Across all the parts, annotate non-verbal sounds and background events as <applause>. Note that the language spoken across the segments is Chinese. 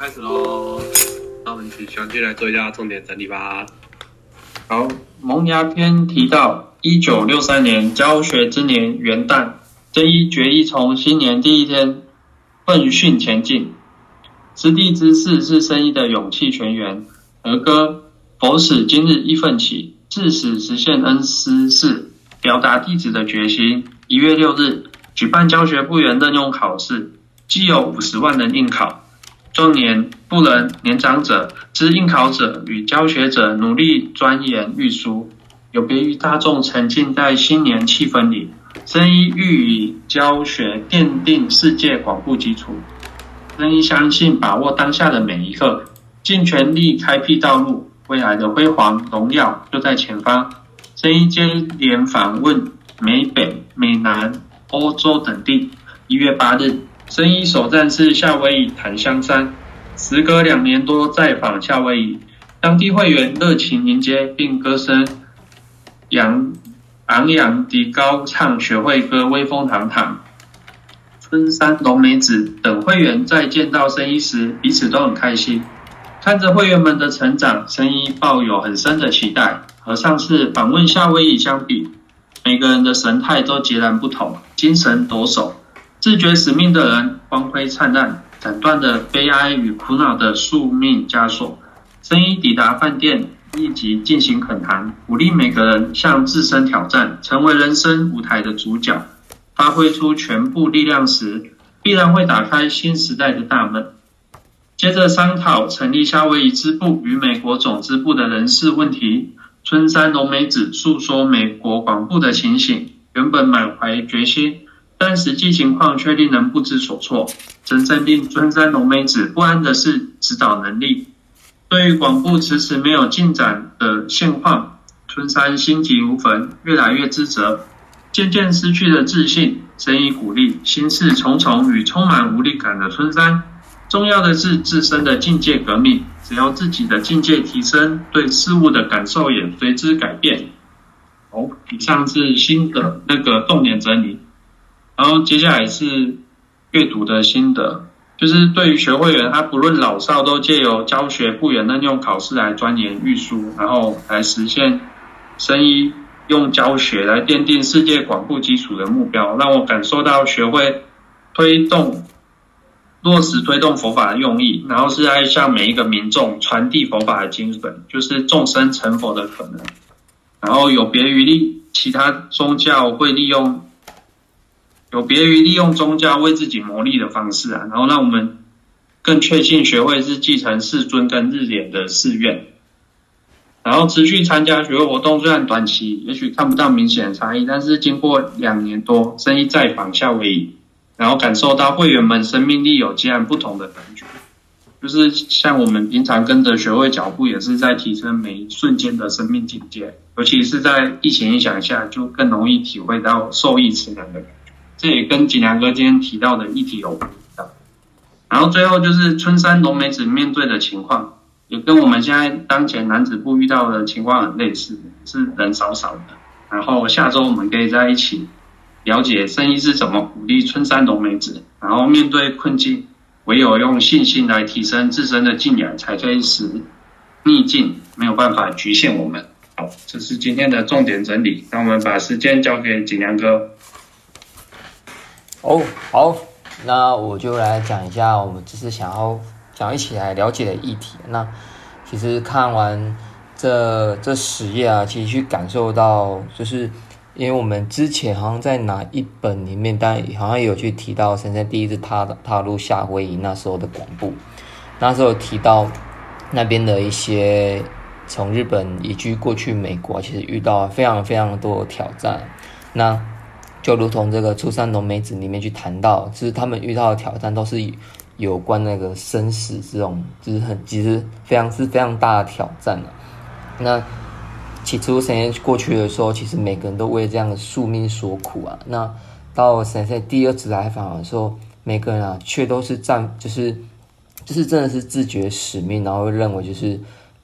开始喽。那我们请详细来做一下重点整理吧。好，萌芽篇提到，一九六三年教学之年元旦，真一决议从新年第一天奋训前进。师弟之事是生一的勇气泉源。儿歌佛使今日一奋起，致使实现恩师事，表达弟子的决心。一月六日举办教学部员任用考试，既有五十万人应考。壮年不能年长者之应考者与教学者努力钻研预书，有别于大众沉浸在新年气氛里。生一欲以教学奠定世界广布基础，生一相信把握当下的每一刻，尽全力开辟道路，未来的辉煌荣耀就在前方。生一接连访问美北、美南、欧洲等地。一月八日。生一首站是夏威夷檀香山，时隔两年多再访夏威夷，当地会员热情迎接，并歌声扬昂扬地高唱学会歌，威风堂堂。春山龙梅子等会员在见到生一时，彼此都很开心，看着会员们的成长，生一抱有很深的期待。和上次访问夏威夷相比，每个人的神态都截然不同，精神抖擞。自觉使命的人，光辉灿烂，斩断了悲哀与苦恼的宿命枷锁。声音抵达饭店，立即进行恳谈，鼓励每个人向自身挑战，成为人生舞台的主角。发挥出全部力量时，必然会打开新时代的大门。接着商讨成立夏威夷支部与美国总支部的人事问题。春山龙美子诉说美国广部的情形，原本满怀决心。但实际情况却令人不知所措。真正令春山龙美子不安的是指导能力。对于广布迟迟没有进展的现况，春山心急如焚，越来越自责，渐渐失去了自信。深以鼓励，心事重重与充满无力感的春山。重要的是自身的境界革命，只要自己的境界提升，对事物的感受也随之改变。哦，以上是新的那个动点整理。然后接下来是阅读的心得，就是对于学会员，他不论老少，都借由教学不远任用考试来钻研预书，然后来实现生一用教学来奠定世界广布基础的目标，让我感受到学会推动落实推动佛法的用意，然后是在向每一个民众传递佛法的精神，就是众生成佛的可能。然后有别于利其他宗教会利用。有别于利用宗教为自己谋利的方式啊，然后让我们更确信学会是继承世尊跟日莲的誓愿，然后持续参加学会活动。虽然短期也许看不到明显的差异，但是经过两年多，生意再访夏威夷，然后感受到会员们生命力有截然不同的感觉。就是像我们平常跟着学会脚步，也是在提升每一瞬间的生命境界，尤其是在疫情影响下，就更容易体会到受益慈良的感觉。这也跟景良哥今天提到的议题有关。然后最后就是春山龙梅子面对的情况，也跟我们现在当前男子部遇到的情况很类似，是人少少的。然后下周我们可以在一起了解生意是怎么鼓励春山龙梅子，然后面对困境，唯有用信心来提升自身的敬仰，才可以使逆境没有办法局限我们。好，这是今天的重点整理。那我们把时间交给景良哥。哦，好，那我就来讲一下我们这次想要想一起来了解的议题。那其实看完这这十页啊，其实去感受到，就是因为我们之前好像在哪一本里面，但好像有去提到，深深第一次踏踏入夏威夷那时候的广布，那时候提到那边的一些从日本移居过去美国，其实遇到非常非常多的挑战。那就如同这个初三龙梅子里面去谈到，就是他们遇到的挑战都是有关那个生死这种，就是很其实非常是非常大的挑战了。那起初神仙过去的时候，其实每个人都为这样的宿命所苦啊。那到神仙第二次来访的时候，每个人啊却都是站，就是就是真的是自觉使命，然后认为就是，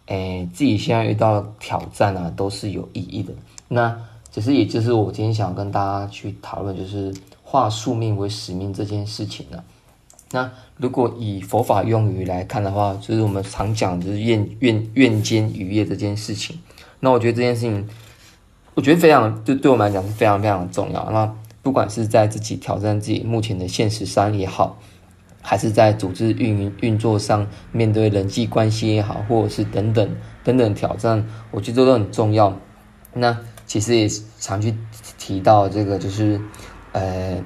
诶自己现在遇到挑战啊都是有意义的。那其实也就是我今天想跟大家去讨论，就是化宿命为使命这件事情呢。那如果以佛法用语来看的话，就是我们常讲就是愿愿愿间渔业这件事情。那我觉得这件事情，我觉得非常就对我们来讲是非常非常的重要。那不管是在自己挑战自己目前的现实上也好，还是在组织运营运作上面对人际关系也好，或者是等等等等挑战，我觉得都很重要。那其实也常去提到这个，就是呃。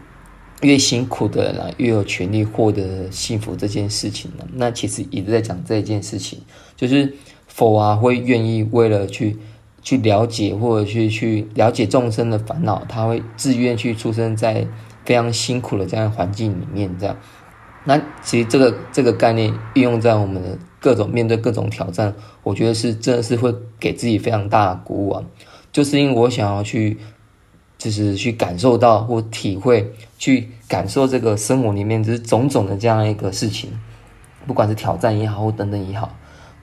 越辛苦的人，越有权利获得幸福这件事情呢。那其实一直在讲这件事情，就是佛啊会愿意为了去去了解或者去去了解众生的烦恼，他会自愿去出生在非常辛苦的这样环境里面。这样，那其实这个这个概念运用在我们的各种面对各种挑战，我觉得是真的是会给自己非常大的鼓舞啊。就是因为我想要去。就是去感受到或体会，去感受这个生活里面就是种种的这样一个事情，不管是挑战也好或等等也好，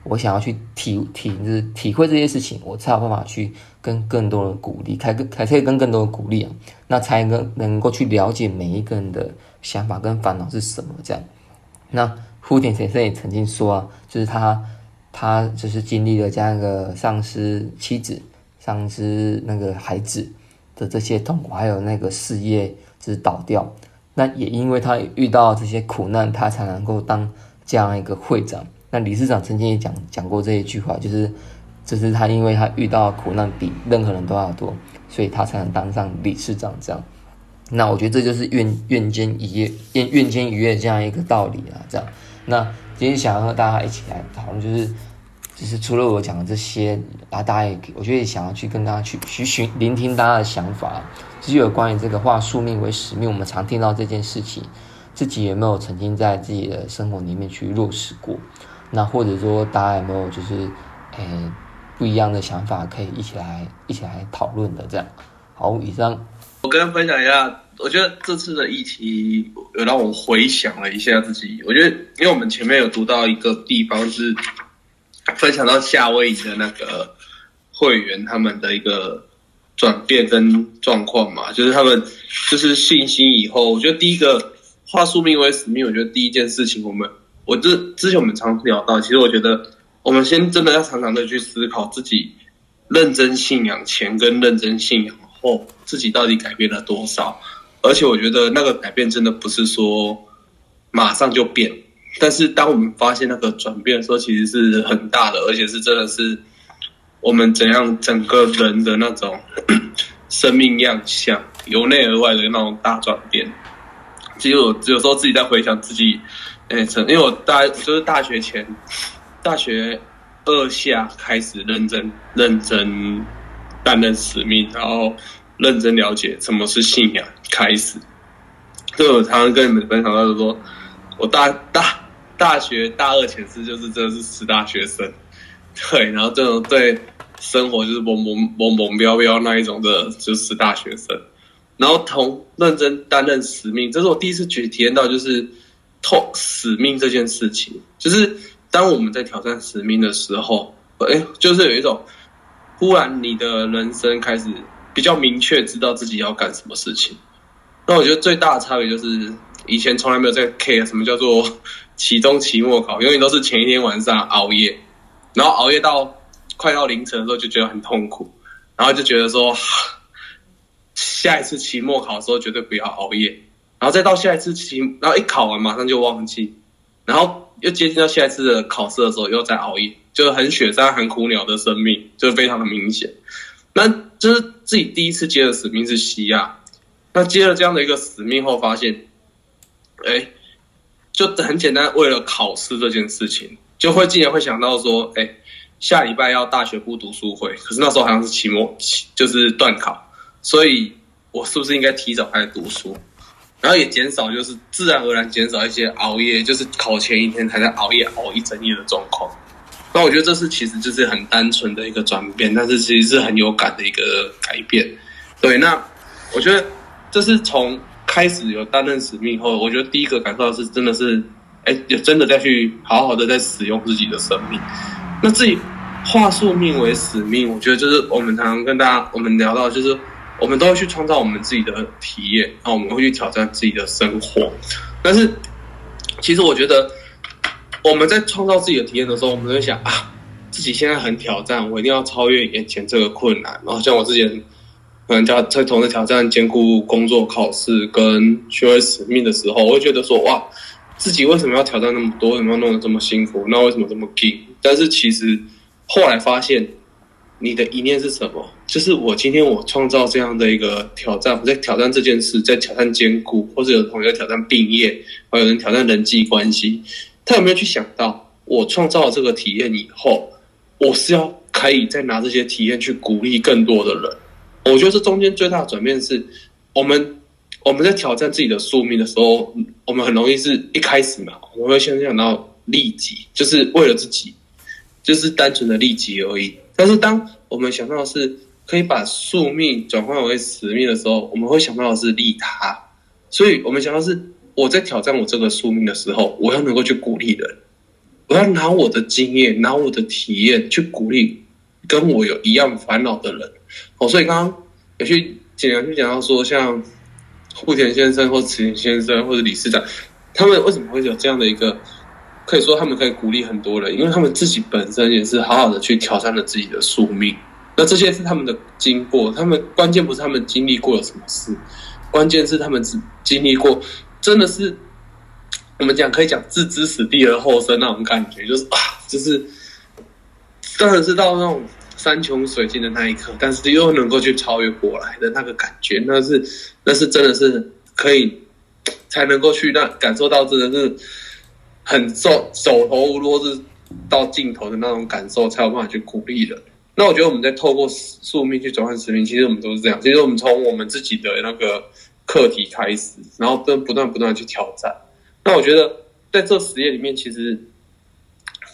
我想要去体体就是体会这些事情，我才有办法去跟更多人鼓励，才更才可以跟更多人鼓励啊，那才能能够去了解每一个人的想法跟烦恼是什么这样。那福田先生也曾经说啊，就是他他就是经历了这样一个丧失妻子、丧失那个孩子。的这些痛苦，还有那个事业就是倒掉，那也因为他遇到这些苦难，他才能够当这样一个会长。那理事长曾经也讲讲过这一句话，就是，就是他因为他遇到苦难比任何人都要多，所以他才能当上理事长这样。那我觉得这就是愿愿间一业，愿愿间一业这样一个道理啊，这样。那今天想要和大家一起来讨论，就是。就是除了我讲的这些，啊，大家也，我觉得也想要去跟大家去去询聆听大家的想法，就是有关于这个化宿命为使命，我们常听到这件事情，自己有没有曾经在自己的生活里面去落实过？那或者说大家有没有就是，诶，不一样的想法，可以一起来一起来讨论的这样。好，以上我跟分享一下，我觉得这次的议题有让我回想了一下自己，我觉得因为我们前面有读到一个地方是。分享到夏威夷的那个会员他们的一个转变跟状况嘛，就是他们就是信心以后，我觉得第一个化宿命为使命，我觉得第一件事情，我们我这之前我们常聊到，其实我觉得我们先真的要常常的去思考自己认真信仰前跟认真信仰后，自己到底改变了多少，而且我觉得那个改变真的不是说马上就变。但是，当我们发现那个转变的时候，其实是很大的，而且是真的是我们怎样整个人的那种 <coughs> 生命样相，由内而外的那种大转变。其实我有时候自己在回想自己，哎，曾因为我大就是大学前，大学二下开始认真认真担任使命，然后认真了解什么是信仰，开始。就我常常跟你们分享到说，我大大。大学大二前是就是真的是死大学生，对，然后这种对生活就是懵懵懵懵标标那一种的，就是大学生。然后同认真担任使命，这是我第一次去体验到，就是透使命这件事情。就是当我们在挑战使命的时候，哎，就是有一种忽然你的人生开始比较明确，知道自己要干什么事情。那我觉得最大的差别就是，以前从来没有在 care 什么叫做。<laughs> 期中、期末考永远都是前一天晚上熬夜，然后熬夜到快到凌晨的时候就觉得很痛苦，然后就觉得说 <sighs> 下一次期末考的时候绝对不要熬夜，然后再到下一次期，然后一考完马上就忘记，然后又接近到下一次的考试的时候又在熬夜，就是很雪山、很苦鸟的生命，就是非常的明显。那就是自己第一次接的使命是西亚，那接了这样的一个使命后，发现，哎。就很简单，为了考试这件事情，就会竟然会想到说，哎，下礼拜要大学部读书会，可是那时候好像是期末，就是断考，所以我是不是应该提早开始读书，然后也减少，就是自然而然减少一些熬夜，就是考前一天还在熬夜熬一整夜的状况。那我觉得这是其实就是很单纯的一个转变，但是其实是很有感的一个改变。对，那我觉得这是从。开始有担任使命后，我觉得第一个感受是真的是，哎，有真的再去好好的在使用自己的生命。那自己化宿命为使命，我觉得就是我们常常跟大家我们聊到，就是我们都会去创造我们自己的体验，然后我们会去挑战自己的生活。但是其实我觉得我们在创造自己的体验的时候，我们会想啊，自己现在很挑战，我一定要超越眼前这个困难。然后像我之前可能在在同时挑战兼顾工作、考试跟学会使命的时候，我会觉得说哇，自己为什么要挑战那么多？为什么要弄得这么辛苦？那为什么这么拼？但是其实后来发现，你的一念是什么？就是我今天我创造这样的一个挑战，我在挑战这件事，在挑战兼顾，或者有同学挑战毕业，还有人挑战人际关系，他有没有去想到，我创造了这个体验以后，我是要可以再拿这些体验去鼓励更多的人？我觉得这中间最大的转变是，我们我们在挑战自己的宿命的时候，我们很容易是一开始嘛，我们会先想到利己，就是为了自己，就是单纯的利己而已。但是当我们想到的是可以把宿命转换为使命的时候，我们会想到的是利他。所以我们想到是我在挑战我这个宿命的时候，我要能够去鼓励人，我要拿我的经验，拿我的体验去鼓励跟我有一样烦恼的人。哦，所以刚刚有去简单去讲到说，像户田先生或池田先生或者理事长，他们为什么会有这样的一个，可以说他们可以鼓励很多人，因为他们自己本身也是好好的去挑战了自己的宿命。那这些是他们的经过，他们关键不是他们经历过了什么事，关键是他们只经历过，真的是我们讲可以讲置之死地而后生那种感觉，就是啊，就是当然是到那种。山穷水尽的那一刻，但是又能够去超越过来的那个感觉，那是那是真的是可以才能够去让感受到，真的是很受走投无路是到尽头的那种感受，才有办法去鼓励的。那我觉得我们在透过宿命去转换使命，其实我们都是这样。其实我们从我们自己的那个课题开始，然后跟不断不断去挑战。那我觉得在这实验里面，其实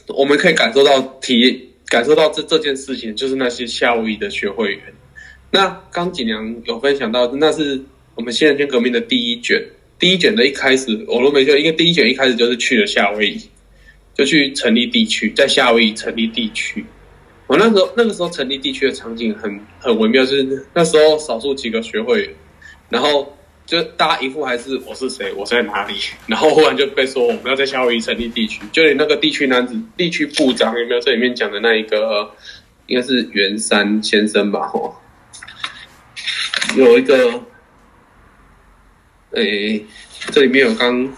我们可以感受到体验。感受到这这件事情，就是那些夏威夷的学会员。那刚锦良有分享到，那是我们新人圈革命的第一卷。第一卷的一开始，我都没就因为第一卷一开始就是去了夏威夷，就去成立地区，在夏威夷成立地区。我那时候那个时候成立地区的场景很很微妙，就是那时候少数几个学会员，然后。就大家一副还是我是谁，我在哪里，然后忽然就被说我们要在夏威夷成立地区，就连那个地区男子、地区部长有没有这里面讲的那一个，应该是袁山先生吧？吼，有一个，诶，这里面有刚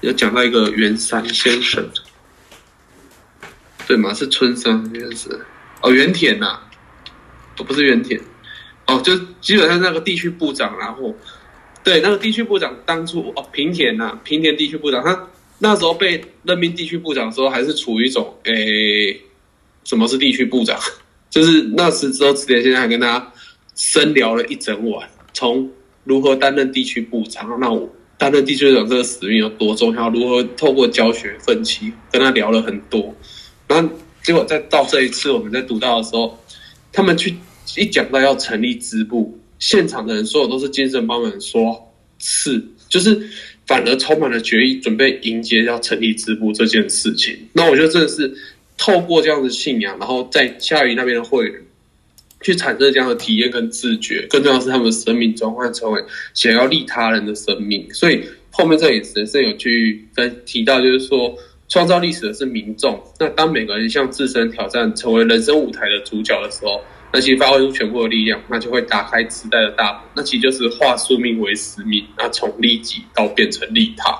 有讲到一个袁山先生，对吗？是春生应该是，哦，原田呐，哦，不是原田。哦，就基本上那个地区部长，然后对那个地区部长当初哦平田呐，平田地区部长，他那时候被任命地区部长的时候，还是处于一种诶，什么是地区部长？<laughs> 就是那时之后，池田先生还跟他深聊了一整晚，从如何担任地区部长，那我担任地区部长这个使命有多重要，如何透过教学奋起，跟他聊了很多。然后结果再到这一次我们在读到的时候，他们去。一讲到要成立支部，现场的人所有都是精神帮们说是，就是反而充满了决意，准备迎接要成立支部这件事情。那我觉得真的是透过这样的信仰，然后在夏雨那边的会员去产生这样的体验跟自觉，更重要是他们的生命转换成为想要利他人的生命。所以后面这也是是有去在提到，就是说创造历史的是民众。那当每个人向自身挑战，成为人生舞台的主角的时候。那其实发挥出全部的力量，那就会打开时代的大门。那其实就是化宿命为使命，那从利己到变成利他。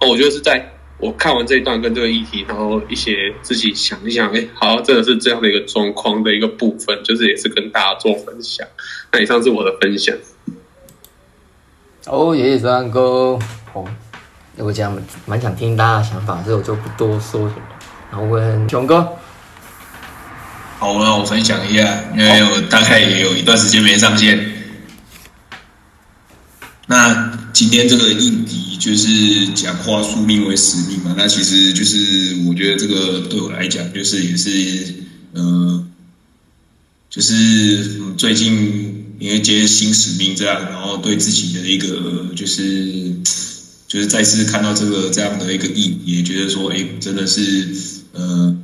哦，我觉得是在我看完这一段跟这个议题，然后一些自己想一想，哎，好，真的是这样的一个状况的一个部分，就是也是跟大家做分享。那以上是我的分享。哦，耶三哥，哦，我讲蛮想听大家的想法，所以我就不多说什么。然后问熊哥。好，那我分享一下，因为我大概也有一段时间没上线。那今天这个应敌就是讲话宿命为使命嘛，那其实就是我觉得这个对我来讲，就是也是呃，就是最近因为接新使命这样，然后对自己的一个就是就是再次看到这个这样的一个意，也觉得说，哎，真的是呃。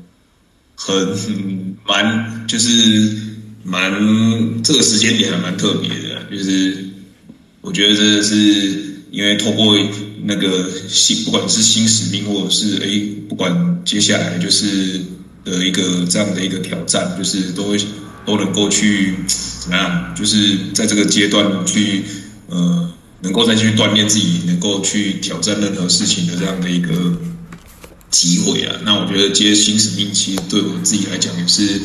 很蛮就是蛮这个时间点还蛮特别的，就是我觉得真的是因为透过那个新，不管是新使命，或者是哎，不管接下来就是的一个这样的一个挑战，就是都都能够去怎么样，就是在这个阶段去呃，能够再去锻炼自己，能够去挑战任何事情的这样的一个机会啊。那我觉得接新使命，其实对我们自己来讲也是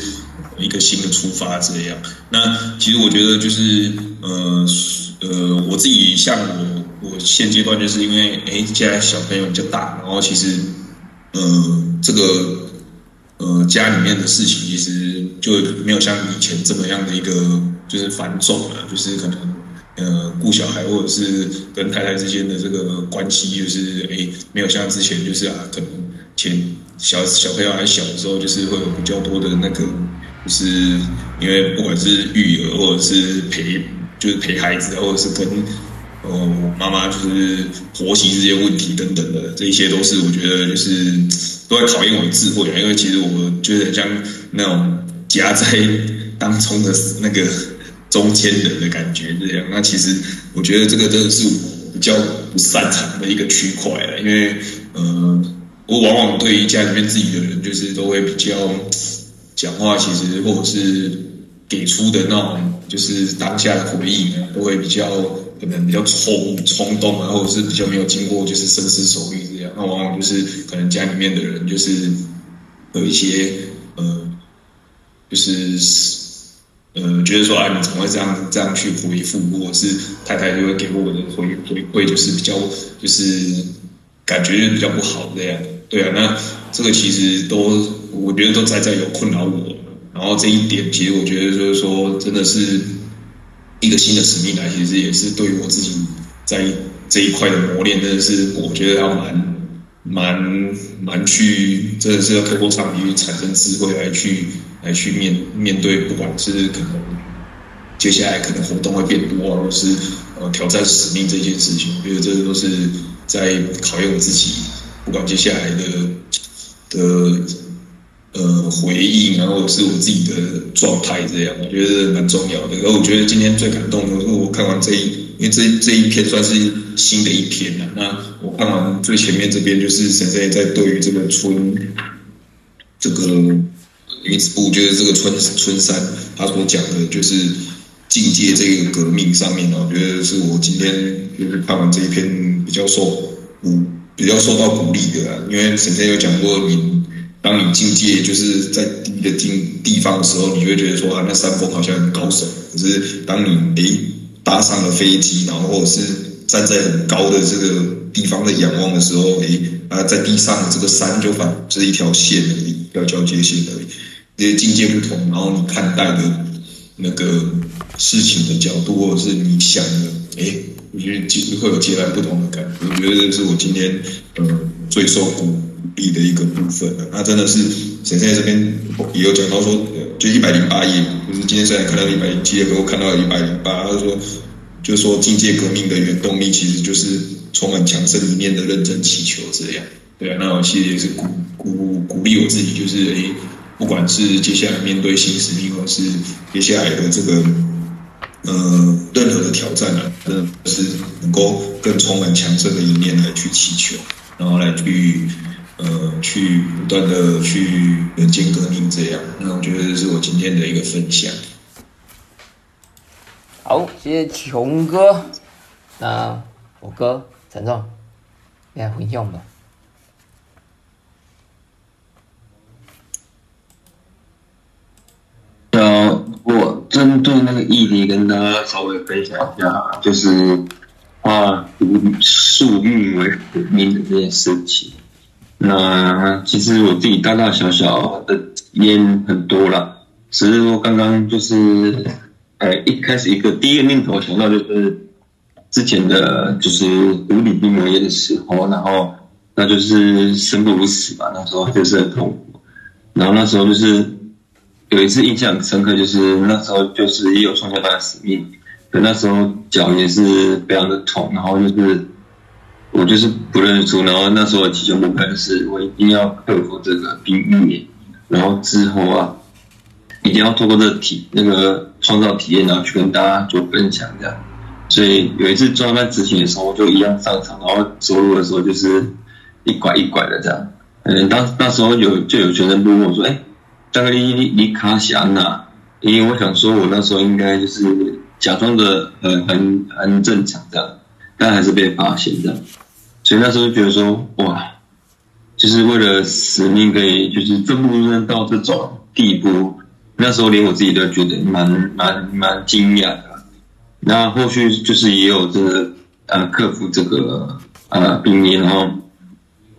一个新的出发，这样。那其实我觉得就是呃。呃，我自己像我，我现阶段就是因为，哎，现在小朋友比较大，然后其实，呃，这个，呃，家里面的事情其实就没有像以前这么样的一个就是繁重了，就是可能，呃，顾小孩或者是跟太太之间的这个关系，就是哎，没有像之前就是啊，可能前小小朋友还小的时候，就是会有比较多的那个，就是因为不管是育儿或者是陪。就是陪孩子，或者是跟呃妈妈就是婆媳这些问题等等的，这一些都是我觉得就是都在考验我的智慧啊。因为其实我觉得像那种夹在当中的那个中间人的感觉这样。那其实我觉得这个真的是我比较不擅长的一个区块了。因为呃，我往往对于家里面自己的人，就是都会比较讲话，其实或者是给出的那种。就是当下的回忆呢，都会比较可能比较冲冲动啊，或者是比较没有经过就是深思熟虑这样。那往往就是可能家里面的人就是有一些呃，就是呃，觉得说啊，你怎么会这样这样去回复？或者是太太就会给我的回回馈，就是比较就是感觉比较不好这样。对啊，那这个其实都我觉得都在在有困扰我。然后这一点，其实我觉得就是说，真的是一个新的使命来，其实也是对于我自己在这一块的磨练，真的是我觉得要蛮蛮蛮去，真的是要透过场地产生智慧来去来去面面对，不管是可能接下来可能活动会变多，或是呃挑战使命这件事情，我觉得这都是在考验我自己，不管接下来的的。呃，回应，然后是我自己的状态，这样我觉得蛮重要的。然后我觉得今天最感动的是我看完这一，因为这这一篇算是新的一篇了。那我看完最前面这边，就是神在在对于这个村，这个女子部，就是这个村村山，他所讲的就是境界这个革命上面呢，我觉得是我今天就是看完这一篇比较受鼓舞，比较受到鼓励的。因为神在有讲过你。当你境界就是在低的境地方的时候，你会觉得说啊，那山峰好像很高耸。可是当你诶搭上了飞机，然后或者是站在很高的这个地方的仰望的时候，诶啊，在地上的这个山就反是一条线而已，一条交界线而已。这些境界不同，然后你看待的那个事情的角度，或者是你想的，诶，我觉得其实会有截然不同的感觉。我觉得这是我今天呃最受鼓。励的一个部分了，那真的是神在这边也有讲到说，就一百零八页，就是今天虽然看到一百零七页，不过看到一百零八，他说，就说境界革命的原动力其实就是充满强盛一面的认真祈求这样。对啊，那我其实也是鼓鼓鼓励我自己，就是诶，不管是接下来面对新使命，或是接下来的这个呃任何的挑战啊，真的是能够更充满强盛的一面来去祈求，然后来去。呃，去不断的去人间革命，这样，那我觉得这是我今天的一个分享。好，谢谢琼哥。那我哥陈总，来回应吧我针对那个议题跟大家稍微分享一下，就是啊，以树欲为命的这件事情。那其实我自己大大小小的烟很多了，只是说刚刚就是，呃，一开始一个第一个念头想到就是之前的就是无理病魔烟的时候，然后那就是生不如死吧，那时候就是很痛苦，然后那时候就是有一次印象深刻，就是那时候就是也有创下大的使命，可那时候脚也是非常的痛，然后就是。我就是不认输，然后那时候的祈求目标就是我一定要克服这个冰域，然后之后啊，一定要透过这个体那个创造体验，然后去跟大家做分享这样。所以有一次专案执行的时候，就一样上场，然后走路的时候就是一拐一拐的这样。嗯，当那时候有就有学生问我说：“哎，大哥你你你卡霞哪？”因为我想说，我那时候应该就是假装的很很很正常这样，但还是被发现这样。所以那时候觉得说，哇，就是为了使命可以就是奋不顾身到这种地步，那时候连我自己都觉得蛮蛮蛮惊讶的。那后续就是也有这个呃克服这个呃病因，然后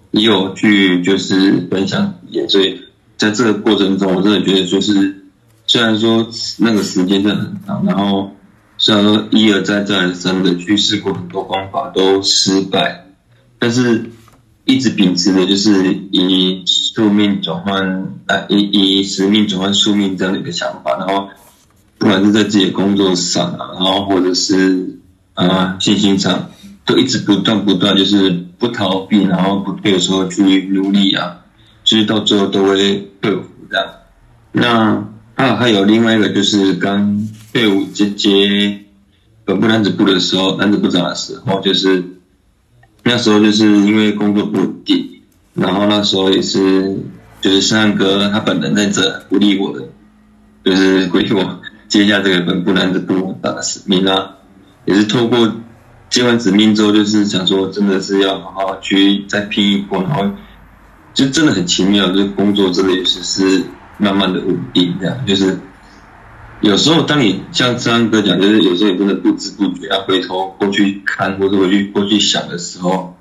也有去就是分享也，所以在这个过程中，我真的觉得就是虽然说那个时间真的很长，然后虽然说一而再再而三的去试过很多方法都失败，但是一直秉持的就是以宿命转换呃以以使命转换宿命这样的一个想法，然后。不管是在自己的工作上啊，然后或者是啊信心上，都一直不断不断，就是不逃避，然后不退缩去努力啊，其实到最后都会克服这样。那啊还有另外一个就是刚队伍接接本部男子部的时候，男子部长的时候，就是那时候就是因为工作不稳定，然后那时候也是就是山哥他本人在这鼓励我的，就是鼓励我。接下这个本部男子部的使命啊，也是透过接完使命之后，就是想说，真的是要好好去再拼一波，然后就真的很奇妙，就是工作真的也是是慢慢的稳定这样。就是有时候当你像张哥讲，就是有时候你真的不知不觉要回头过去看，或者回去过去想的时候，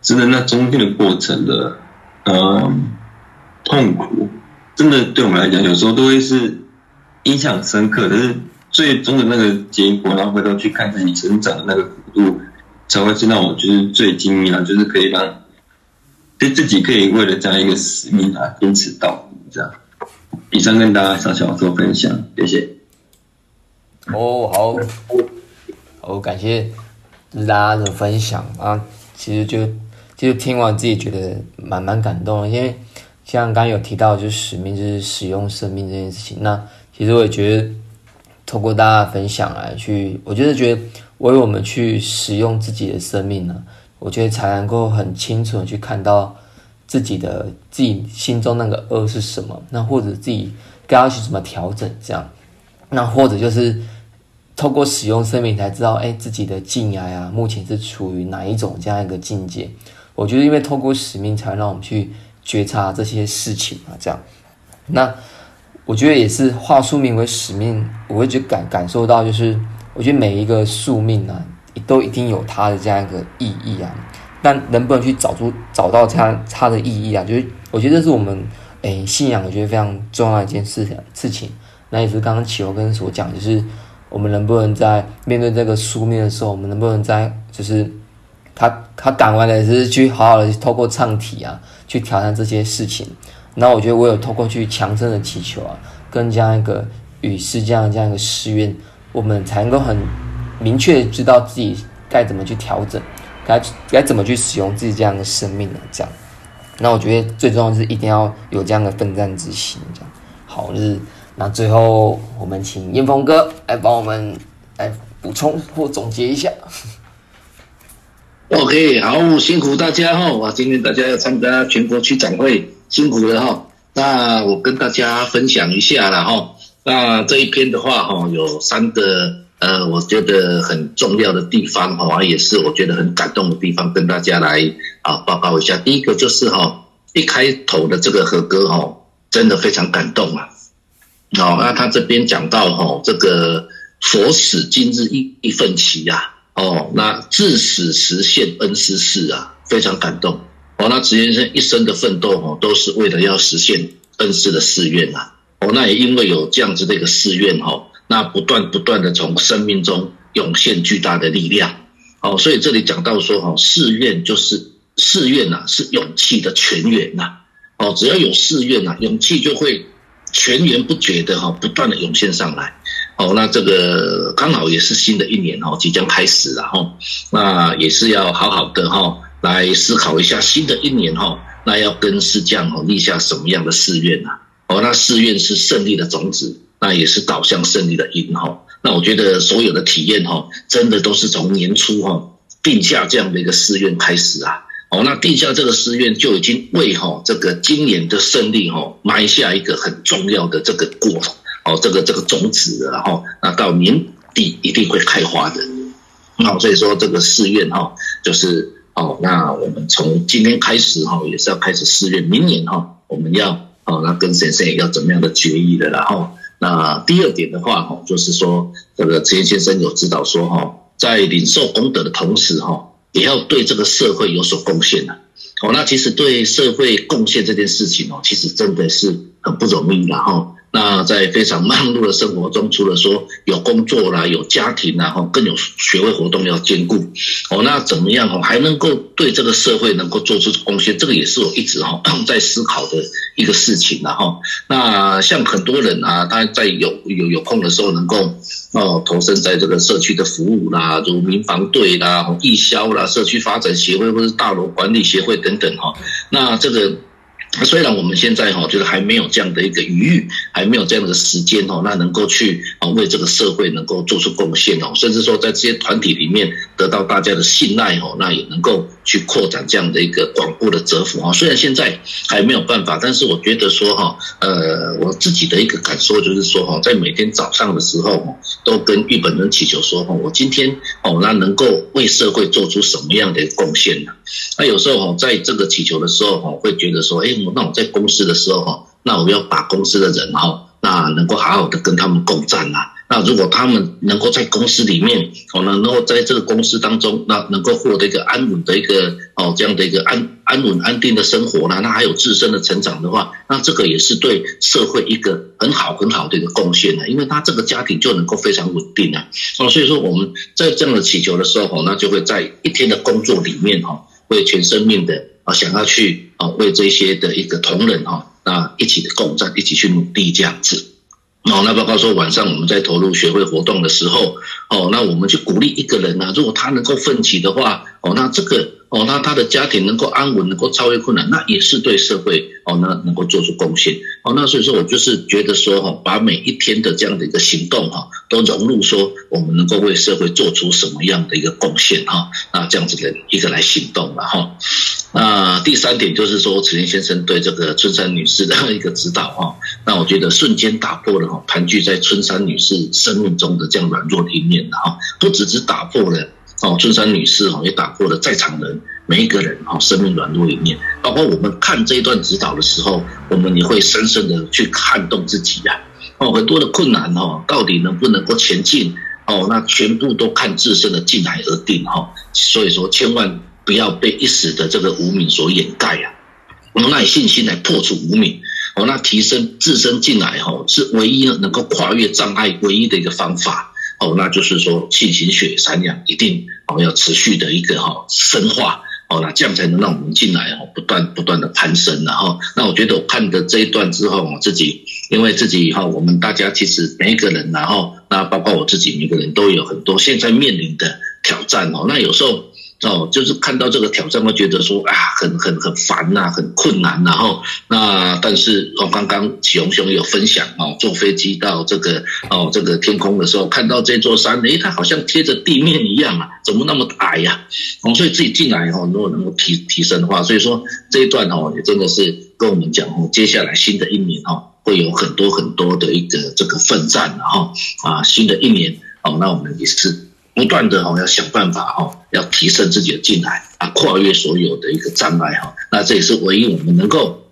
真的那中间的过程的嗯痛苦，真的对我们来讲，有时候都会是。印象深刻，但是最终的那个结果，然后回头去看自己成长的那个幅度，才会知道我就是最惊讶，就是可以让就自己可以为了这样一个使命啊，坚持到底这样。以上跟大家小小做分享，谢谢。哦，好，好，感谢大家的分享啊。其实就就听完自己觉得蛮蛮感动，因为像刚刚有提到，就是使命就是使用生命这件事情，那。其实我也觉得，透过大家分享来去，我觉得觉得为我们去使用自己的生命呢，我觉得才能够很清楚的去看到自己的自己心中那个恶是什么，那或者自己该要去怎么调整这样，那或者就是透过使用生命才知道，哎，自己的境涯呀，目前是处于哪一种这样一个境界。我觉得因为透过使命，才让我们去觉察这些事情啊，这样，那。我觉得也是化宿命为使命，我会觉得感感受到，就是我觉得每一个宿命啊，都一定有它的这样一个意义啊。但能不能去找出找到它它的意义啊？就是我觉得这是我们诶信仰，我觉得非常重要的一件事情事情。那也是刚刚启欧跟所讲，就是我们能不能在面对这个书面的时候，我们能不能在就是他他讲完了，是去好好的透过唱题啊，去挑战这些事情。那我觉得我有透过去强盛的祈求啊，跟这样一个与世这样这样一个誓愿，我们才能够很明确知道自己该怎么去调整，该该怎么去使用自己这样的生命呢？这样，那我觉得最重要是一定要有这样的奋战之心。这样，好，就是那最后我们请燕峰哥来帮我们来补充或总结一下。OK，好，辛苦大家哈！哇，今天大家要参加全国区展会。辛苦了哈，那我跟大家分享一下了哈。那这一篇的话哈，有三个呃，我觉得很重要的地方哈，也是我觉得很感动的地方，跟大家来啊报告一下。第一个就是哈，一开头的这个和歌哈，真的非常感动啊。哦，那他这边讲到哈，这个佛使今日一一份期呀，哦，那至死实现恩师事啊，非常感动。哦，那职先生一生的奋斗哦，都是为了要实现恩师的誓愿呐。哦，那也因为有这样子的一个誓愿哈，那不断不断的从生命中涌现巨大的力量。哦，所以这里讲到说哈，誓愿就是誓愿呐，是勇气的泉源呐。哦，只要有誓愿呐，勇气就会泉源不绝的哈，不断的涌现上来。哦，那这个刚好也是新的一年哦，即将开始了哈，那也是要好好的哈。来思考一下新的一年哈，那要跟师匠哈立下什么样的誓愿呐？哦，那寺院是胜利的种子，那也是导向胜利的因哈。那我觉得所有的体验哈，真的都是从年初哈定下这样的一个寺院开始啊。哦，那定下这个寺院就已经为哈这个今年的胜利哈埋下一个很重要的这个果哦，这个这个种子，然后那到年底一定会开花的。那所以说这个寺院哈就是哦，那我们从今天开始哈也是要开始寺院，明年哈我们要哦那跟先生要怎么样的决议的，然后那第二点的话哈就是说这个职业先生有指导说哈，在领受功德的同时哈。也要对这个社会有所贡献的，哦，那其实对社会贡献这件事情哦，其实真的是很不容易然后。那在非常忙碌的生活中，除了说有工作啦、有家庭啦，哈，更有学会活动要兼顾，哦，那怎么样哦，还能够对这个社会能够做出贡献？这个也是我一直哈在思考的一个事情然哈。那像很多人啊，他在有有有空的时候，能够哦投身在这个社区的服务啦，如民防队啦、义消啦、社区发展协会或者大楼管理协会等等哈。那这个。那虽然我们现在哈，就是还没有这样的一个余裕，还没有这样的时间哦，那能够去啊为这个社会能够做出贡献哦，甚至说在这些团体里面得到大家的信赖哦，那也能够去扩展这样的一个广布的折服啊。虽然现在还没有办法，但是我觉得说哈，呃，我自己的一个感受就是说哈，在每天早上的时候，都跟日本人祈求说哈，我今天哦，那能够为社会做出什么样的贡献呢？那有时候哈，在这个祈求的时候哈，会觉得说，哎。那我在公司的时候哈，那我要把公司的人哈，那能够好好的跟他们共战呐。那如果他们能够在公司里面，哦，能够在这个公司当中，那能够获得一个安稳的一个哦这样的一个安安稳安定的生活呢，那还有自身的成长的话，那这个也是对社会一个很好很好的一个贡献呢，因为他这个家庭就能够非常稳定啊。哦，所以说我们在这样的祈求的时候，那就会在一天的工作里面哈，会全生命的。啊，想要去啊，为这些的一个同仁哈，那一起的共战，一起去努力这样子。哦，那包括说晚上我们在投入学会活动的时候，哦，那我们去鼓励一个人呢，如果他能够奋起的话，哦，那这个。哦，那他的家庭能够安稳，能够超越困难，那也是对社会哦，那能够做出贡献哦。那所以说我就是觉得说哈，把每一天的这样的一个行动哈，都融入说我们能够为社会做出什么样的一个贡献哈，那这样子的一个来行动了哈。那第三点就是说，慈林先生对这个春山女士的一个指导哈，那我觉得瞬间打破了哈，盘踞在春山女士生命中的这样软弱的一面的哈，不只是打破了。哦，春山女士哦，也打破了在场人每一个人哦生命软弱一面，包括我们看这一段指导的时候，我们也会深深的去看动自己呀。哦，很多的困难哦，到底能不能够前进？哦，那全部都看自身的进来而定哈。所以说，千万不要被一时的这个无名所掩盖呀。我们耐信心来破除无名，哦，那提升自身进来哈，是唯一能够跨越障碍唯一的一个方法。哦，那就是说，气行血三养一定哦要持续的一个哈深化哦，那这样才能让我们进来哦不断不断的攀升然后，那我觉得我看的这一段之后，我自己因为自己哈，我们大家其实每一个人，然后那包括我自己，每个人都有很多现在面临的挑战哦，那有时候。哦，就是看到这个挑战，会觉得说啊，很很很烦呐，很困难。然后那但是哦，刚刚启宏兄有分享哦，坐飞机到这个哦这个天空的时候，看到这座山，诶，它好像贴着地面一样啊，怎么那么矮呀？哦，所以自己进来哦，如果能够提提升的话，所以说这一段哦，也真的是跟我们讲哦，接下来新的一年哦，会有很多很多的一个这个奋战，然后啊，新的一年哦，那我们也是。不断的哈要想办法哈，要提升自己的进来啊，跨越所有的一个障碍哈。那这也是唯一我们能够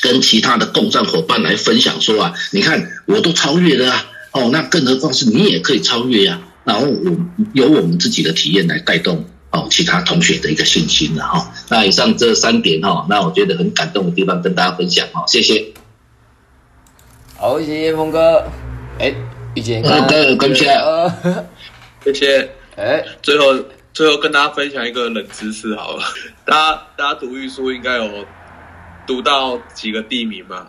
跟其他的共战伙伴来分享说啊，你看我都超越了啊，哦，那更何况是你也可以超越呀。然后我由我们自己的体验来带动哦其他同学的一个信心了哈。那以上这三点哈，那我觉得很感动的地方跟大家分享哈，谢谢。好，谢谢峰哥。哎，遇见哥，跟起来。<laughs> 谢谢。哎，最后最后跟大家分享一个冷知识好了，<laughs> 大家大家读玉书应该有读到几个地名嘛？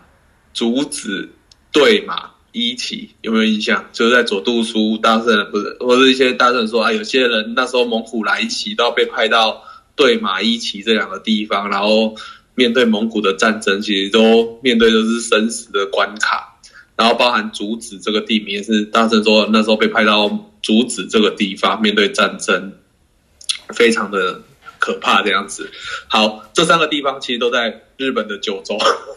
竹子、对马、伊岐，有没有印象？就是在左渡书大圣人不是，或者一些大圣人说啊，有些人那时候蒙古来袭，都要被派到对马、伊岐这两个地方，然后面对蒙古的战争，其实都面对的是生死的关卡。然后包含竹子这个地名，也是大圣说那时候被派到阻止这个地方面对战争，非常的可怕这样子。好，这三个地方其实都在日本的九州。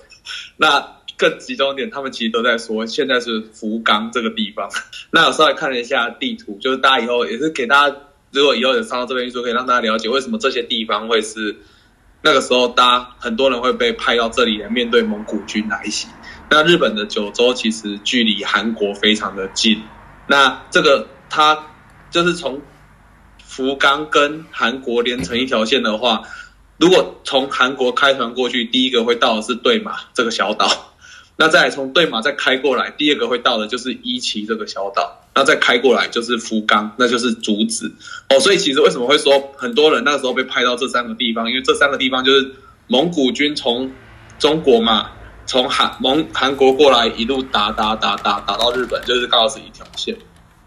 <laughs> 那更集中一点，他们其实都在说现在是福冈这个地方。那我稍微看了一下地图，就是大家以后也是给大家，如果以后有上到这边去说，可以让大家了解为什么这些地方会是那个时候，大家很多人会被派到这里来面对蒙古军来袭。那日本的九州其实距离韩国非常的近，那这个它就是从福冈跟韩国连成一条线的话，如果从韩国开船过去，第一个会到的是对马这个小岛，那再从对马再开过来，第二个会到的就是伊岐这个小岛，那再开过来就是福冈，那就是竹子哦。所以其实为什么会说很多人那时候被派到这三个地方？因为这三个地方就是蒙古军从中国嘛。从韩蒙韩国过来，一路打打打打打到日本，就是刚好是一条线。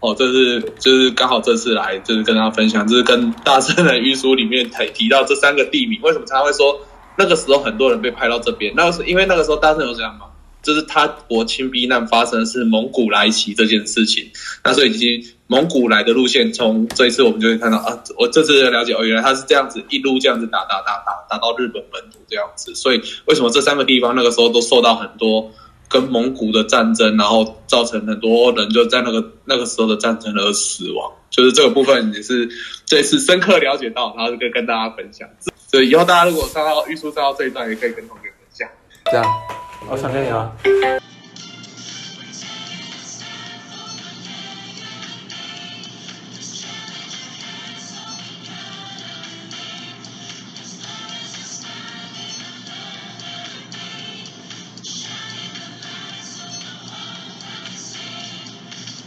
哦，这是就是刚好这次来就是跟大家分享，就是跟大圣的御书里面提提到这三个地名，为什么他会说那个时候很多人被派到这边？那是因为那个时候大圣有讲嘛，就是他国清避难发生的是蒙古来袭这件事情，那所以其实蒙古来的路线，从这一次我们就会看到啊，我这次了解哦，原来他是这样子一路这样子打打打打打到日本本土这样子，所以为什么这三个地方那个时候都受到很多跟蒙古的战争，然后造成很多人就在那个那个时候的战争而死亡，就是这个部分也是这次深刻了解到，然后跟跟大家分享。所以以后大家如果上到玉书上到这一段，也可以跟同学分享。这样，我想跟你啊？